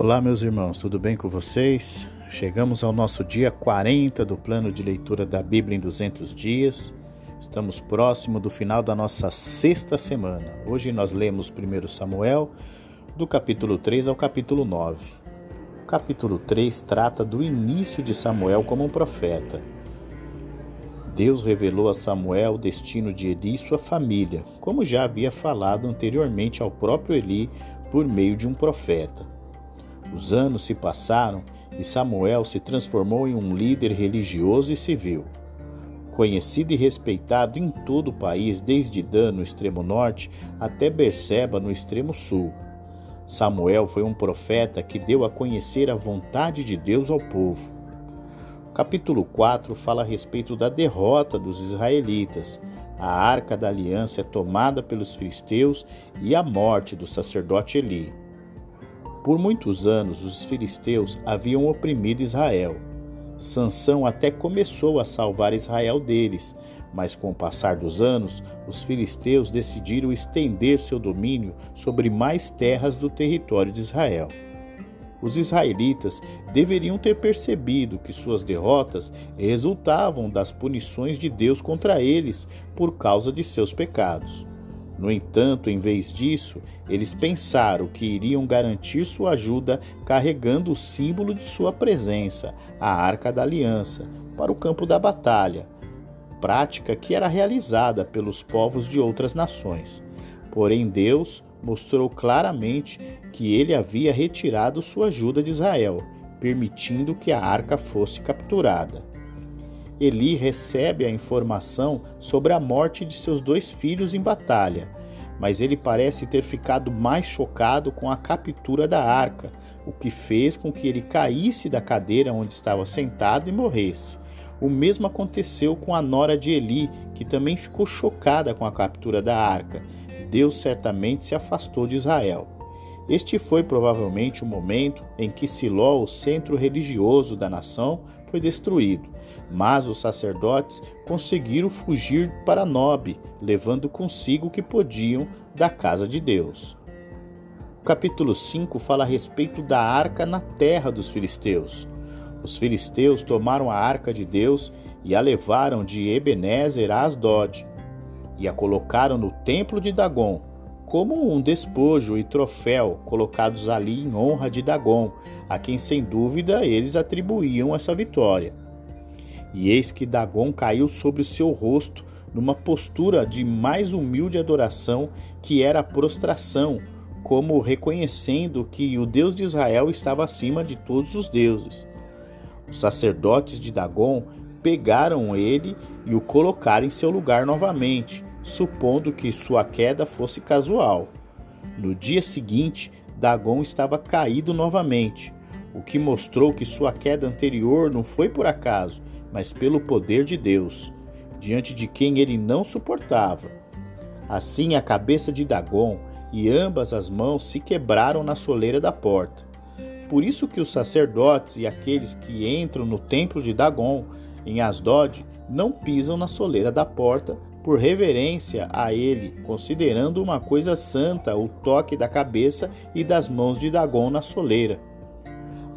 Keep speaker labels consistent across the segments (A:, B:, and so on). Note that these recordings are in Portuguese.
A: Olá, meus irmãos, tudo bem com vocês? Chegamos ao nosso dia 40 do plano de leitura da Bíblia em 200 dias. Estamos próximo do final da nossa sexta semana. Hoje nós lemos 1 Samuel, do capítulo 3 ao capítulo 9. O capítulo 3 trata do início de Samuel como um profeta. Deus revelou a Samuel o destino de Eli e sua família, como já havia falado anteriormente ao próprio Eli por meio de um profeta. Os anos se passaram e Samuel se transformou em um líder religioso e civil. Conhecido e respeitado em todo o país, desde Dan, no extremo norte, até Berseba, no extremo sul. Samuel foi um profeta que deu a conhecer a vontade de Deus ao povo. O capítulo 4 fala a respeito da derrota dos israelitas. A arca da aliança é tomada pelos filisteus e a morte do sacerdote Eli. Por muitos anos os filisteus haviam oprimido Israel. Sansão até começou a salvar Israel deles, mas com o passar dos anos, os filisteus decidiram estender seu domínio sobre mais terras do território de Israel. Os israelitas deveriam ter percebido que suas derrotas resultavam das punições de Deus contra eles por causa de seus pecados. No entanto, em vez disso, eles pensaram que iriam garantir sua ajuda carregando o símbolo de sua presença, a Arca da Aliança, para o campo da batalha, prática que era realizada pelos povos de outras nações. Porém, Deus mostrou claramente que ele havia retirado sua ajuda de Israel, permitindo que a arca fosse capturada. Eli recebe a informação sobre a morte de seus dois filhos em batalha, mas ele parece ter ficado mais chocado com a captura da arca, o que fez com que ele caísse da cadeira onde estava sentado e morresse. O mesmo aconteceu com a nora de Eli, que também ficou chocada com a captura da arca. Deus certamente se afastou de Israel. Este foi provavelmente o momento em que Siló, o centro religioso da nação, foi destruído. Mas os sacerdotes conseguiram fugir para Nob, levando consigo o que podiam da casa de Deus. O capítulo 5 fala a respeito da arca na terra dos filisteus. Os filisteus tomaram a arca de Deus e a levaram de Ebenezer a Asdod e a colocaram no templo de Dagon, como um despojo e troféu colocados ali em honra de Dagon, a quem sem dúvida eles atribuíam essa vitória. E eis que Dagon caiu sobre o seu rosto numa postura de mais humilde adoração, que era a prostração, como reconhecendo que o Deus de Israel estava acima de todos os deuses. Os sacerdotes de Dagon pegaram ele e o colocaram em seu lugar novamente, supondo que sua queda fosse casual. No dia seguinte, Dagon estava caído novamente, o que mostrou que sua queda anterior não foi por acaso, mas pelo poder de Deus, diante de quem ele não suportava. Assim a cabeça de Dagon e ambas as mãos se quebraram na soleira da porta. Por isso que os sacerdotes e aqueles que entram no templo de Dagon em Asdod não pisam na soleira da porta por reverência a ele, considerando uma coisa santa o toque da cabeça e das mãos de Dagon na soleira.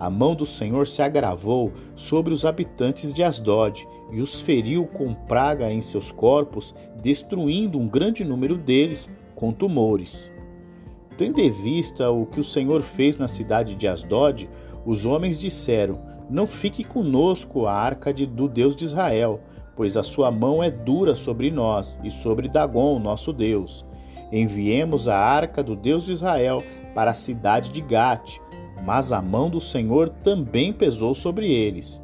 A: A mão do Senhor se agravou sobre os habitantes de Asdod e os feriu com praga em seus corpos, destruindo um grande número deles com tumores. Tendo em vista o que o Senhor fez na cidade de Asdod, os homens disseram: Não fique conosco a arca de, do Deus de Israel, pois a sua mão é dura sobre nós e sobre Dagon, nosso Deus. Enviemos a arca do Deus de Israel para a cidade de Gate, mas a mão do Senhor também pesou sobre eles.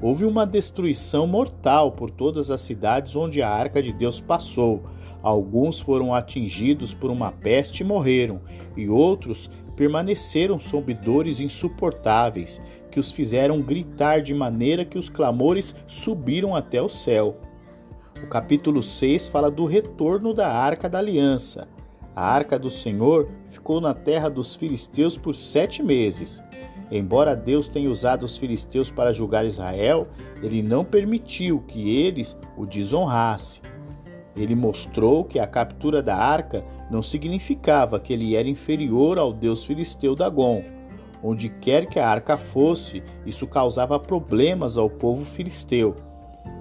A: Houve uma destruição mortal por todas as cidades onde a arca de Deus passou. Alguns foram atingidos por uma peste e morreram, e outros permaneceram sob dores insuportáveis, que os fizeram gritar de maneira que os clamores subiram até o céu. O capítulo 6 fala do retorno da Arca da Aliança. A Arca do Senhor ficou na terra dos filisteus por sete meses. Embora Deus tenha usado os filisteus para julgar Israel, ele não permitiu que eles o desonrassem. Ele mostrou que a captura da arca não significava que ele era inferior ao deus filisteu Dagon. onde quer que a arca fosse, isso causava problemas ao povo filisteu.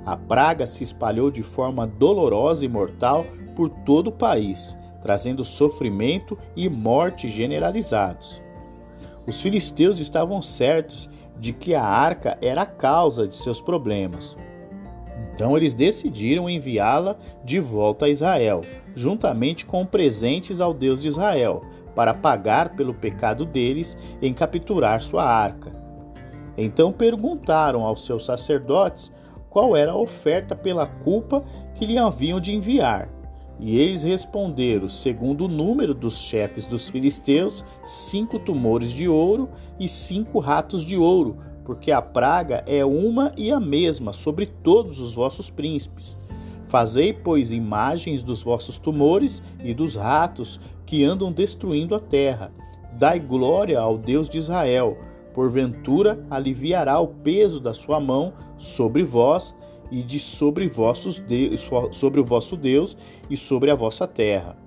A: A praga se espalhou de forma dolorosa e mortal por todo o país, trazendo sofrimento e morte generalizados. Os filisteus estavam certos de que a arca era a causa de seus problemas. Então eles decidiram enviá-la de volta a Israel, juntamente com presentes ao Deus de Israel, para pagar pelo pecado deles em capturar sua arca. Então perguntaram aos seus sacerdotes qual era a oferta pela culpa que lhe haviam de enviar. E eles responderam, segundo o número dos chefes dos filisteus, cinco tumores de ouro e cinco ratos de ouro, porque a praga é uma e a mesma sobre todos os vossos príncipes. Fazei, pois, imagens dos vossos tumores e dos ratos que andam destruindo a terra. Dai glória ao Deus de Israel. Porventura aliviará o peso da sua mão sobre vós e de sobre, vossos de, sobre o vosso Deus e sobre a vossa terra.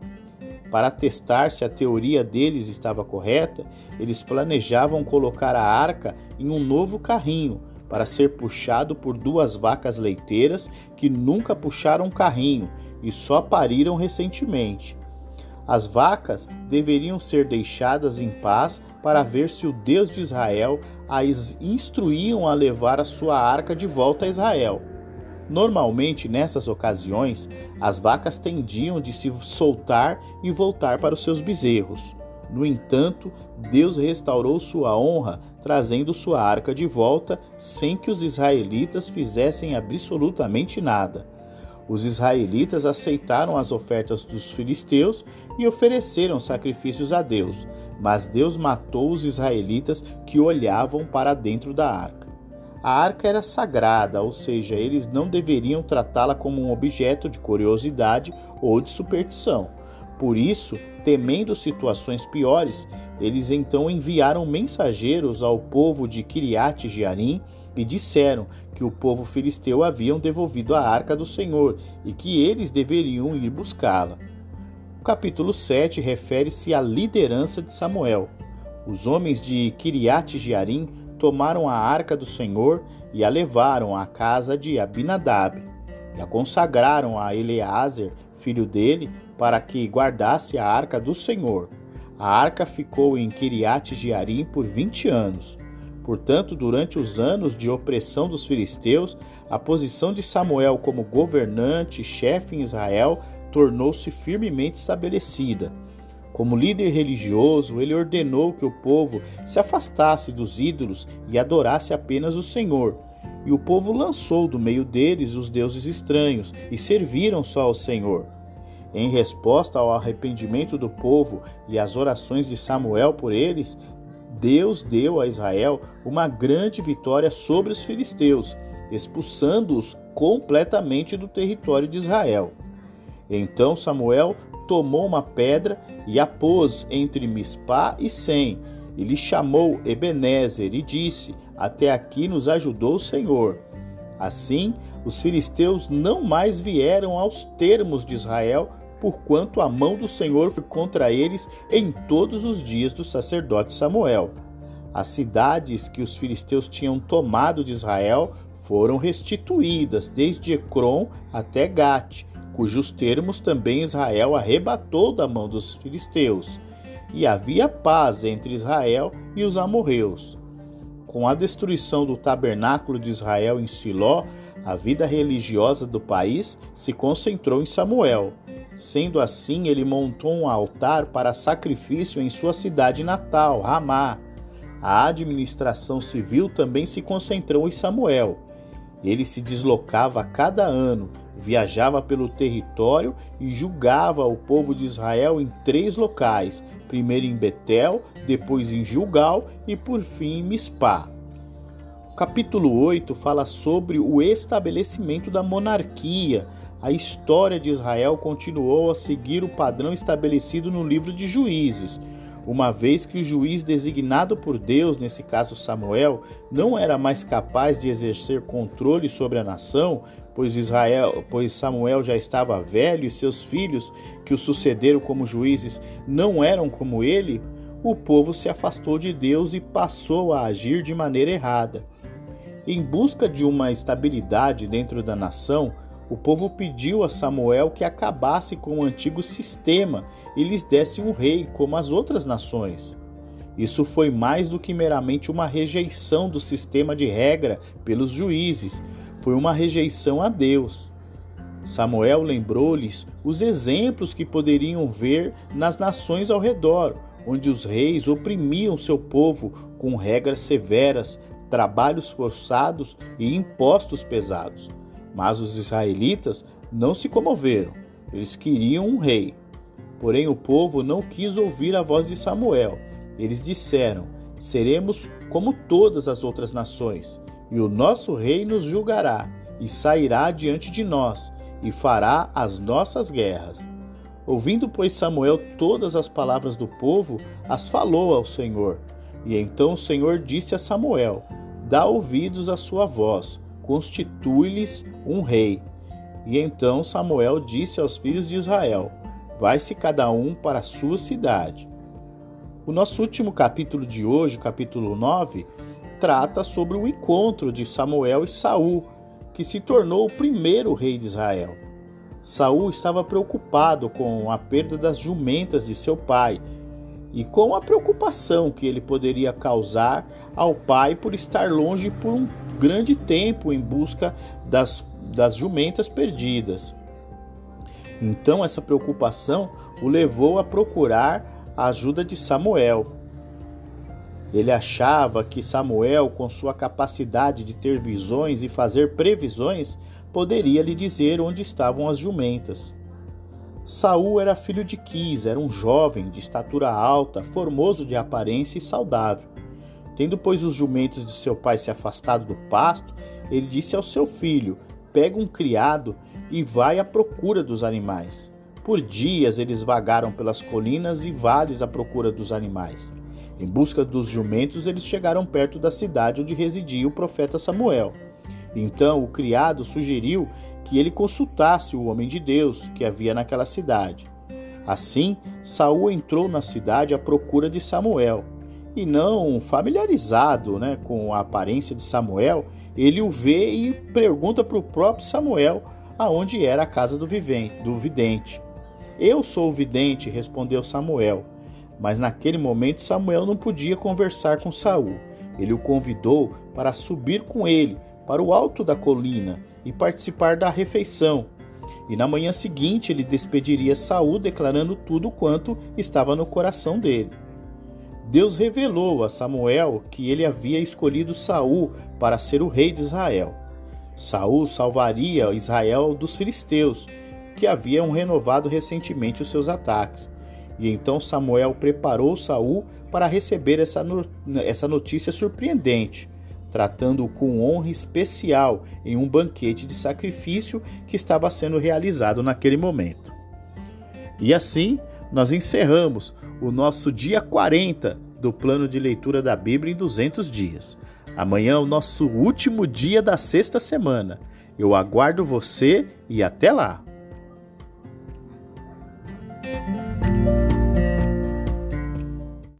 A: Para testar se a teoria deles estava correta, eles planejavam colocar a arca em um novo carrinho para ser puxado por duas vacas leiteiras que nunca puxaram carrinho e só pariram recentemente. As vacas deveriam ser deixadas em paz para ver se o Deus de Israel as instruíam a levar a sua arca de volta a Israel. Normalmente, nessas ocasiões, as vacas tendiam de se soltar e voltar para os seus bezerros. No entanto, Deus restaurou sua honra, trazendo sua arca de volta, sem que os israelitas fizessem absolutamente nada. Os israelitas aceitaram as ofertas dos filisteus e ofereceram sacrifícios a Deus, mas Deus matou os israelitas que olhavam para dentro da arca. A arca era sagrada, ou seja, eles não deveriam tratá-la como um objeto de curiosidade ou de superstição. Por isso, temendo situações piores, eles então enviaram mensageiros ao povo de Kiriat Jearim e disseram que o povo filisteu haviam devolvido a arca do Senhor e que eles deveriam ir buscá-la. O capítulo 7 refere-se à liderança de Samuel. Os homens de Kiriat Jearim tomaram a arca do Senhor e a levaram à casa de Abinadab e a consagraram a Eleazer, filho dele, para que guardasse a arca do Senhor. A arca ficou em Kiriat Jearim por vinte anos. Portanto, durante os anos de opressão dos filisteus, a posição de Samuel como governante e chefe em Israel tornou-se firmemente estabelecida. Como líder religioso, ele ordenou que o povo se afastasse dos ídolos e adorasse apenas o Senhor. E o povo lançou do meio deles os deuses estranhos e serviram só ao Senhor. Em resposta ao arrependimento do povo e às orações de Samuel por eles, Deus deu a Israel uma grande vitória sobre os filisteus, expulsando-os completamente do território de Israel. Então Samuel tomou uma pedra e a pôs entre Mispá e Sem, e lhe chamou Ebenezer e disse: Até aqui nos ajudou o Senhor. Assim, os filisteus não mais vieram aos termos de Israel porquanto a mão do Senhor foi contra eles em todos os dias do sacerdote Samuel. As cidades que os filisteus tinham tomado de Israel foram restituídas, desde Ecrom até Gate, cujos termos também Israel arrebatou da mão dos filisteus. E havia paz entre Israel e os amorreus. Com a destruição do tabernáculo de Israel em Siló, a vida religiosa do país se concentrou em Samuel. Sendo assim, ele montou um altar para sacrifício em sua cidade natal, Ramá. A administração civil também se concentrou em Samuel. Ele se deslocava a cada ano, viajava pelo território e julgava o povo de Israel em três locais: primeiro em Betel, depois em Gilgal e por fim em Mispá. O capítulo 8 fala sobre o estabelecimento da monarquia a história de Israel continuou a seguir o padrão estabelecido no livro de Juízes, uma vez que o juiz designado por Deus, nesse caso Samuel, não era mais capaz de exercer controle sobre a nação, pois Israel, pois Samuel já estava velho e seus filhos que o sucederam como juízes não eram como ele, o povo se afastou de Deus e passou a agir de maneira errada. Em busca de uma estabilidade dentro da nação, o povo pediu a Samuel que acabasse com o antigo sistema e lhes desse um rei, como as outras nações. Isso foi mais do que meramente uma rejeição do sistema de regra pelos juízes, foi uma rejeição a Deus. Samuel lembrou-lhes os exemplos que poderiam ver nas nações ao redor, onde os reis oprimiam seu povo com regras severas, trabalhos forçados e impostos pesados. Mas os israelitas não se comoveram, eles queriam um rei. Porém, o povo não quis ouvir a voz de Samuel. Eles disseram: Seremos como todas as outras nações, e o nosso rei nos julgará, e sairá diante de nós, e fará as nossas guerras. Ouvindo, pois, Samuel todas as palavras do povo, as falou ao Senhor. E então o Senhor disse a Samuel: Dá ouvidos à sua voz, constitui-lhes um rei. E então Samuel disse aos filhos de Israel: Vai-se cada um para a sua cidade. O nosso último capítulo de hoje, capítulo 9, trata sobre o encontro de Samuel e Saul, que se tornou o primeiro rei de Israel. Saul estava preocupado com a perda das jumentas de seu pai e com a preocupação que ele poderia causar ao pai por estar longe por um grande tempo em busca das, das jumentas perdidas. Então, essa preocupação o levou a procurar a ajuda de Samuel. Ele achava que Samuel, com sua capacidade de ter visões e fazer previsões, poderia lhe dizer onde estavam as jumentas. Saul era filho de Quis, era um jovem de estatura alta, formoso de aparência e saudável. Tendo, pois, os jumentos de seu pai se afastado do pasto, ele disse ao seu filho: Pega um criado e vai à procura dos animais. Por dias eles vagaram pelas colinas e vales à procura dos animais. Em busca dos jumentos, eles chegaram perto da cidade onde residia o profeta Samuel. Então o criado sugeriu que ele consultasse o homem de Deus que havia naquela cidade. Assim, Saul entrou na cidade à procura de Samuel. E não familiarizado né, com a aparência de Samuel, ele o vê e pergunta para o próprio Samuel aonde era a casa do, vivente, do vidente. Eu sou o vidente, respondeu Samuel. Mas naquele momento Samuel não podia conversar com Saul. Ele o convidou para subir com ele para o alto da colina e participar da refeição. E na manhã seguinte ele despediria Saul declarando tudo quanto estava no coração dele. Deus revelou a Samuel que ele havia escolhido Saul para ser o rei de Israel. Saul salvaria Israel dos filisteus, que haviam renovado recentemente os seus ataques. E então Samuel preparou Saul para receber essa, no essa notícia surpreendente tratando-o com honra especial em um banquete de sacrifício que estava sendo realizado naquele momento. E assim, nós encerramos o nosso dia 40 do plano de leitura da Bíblia em 200 dias. Amanhã é o nosso último dia da sexta semana. Eu aguardo você e até lá!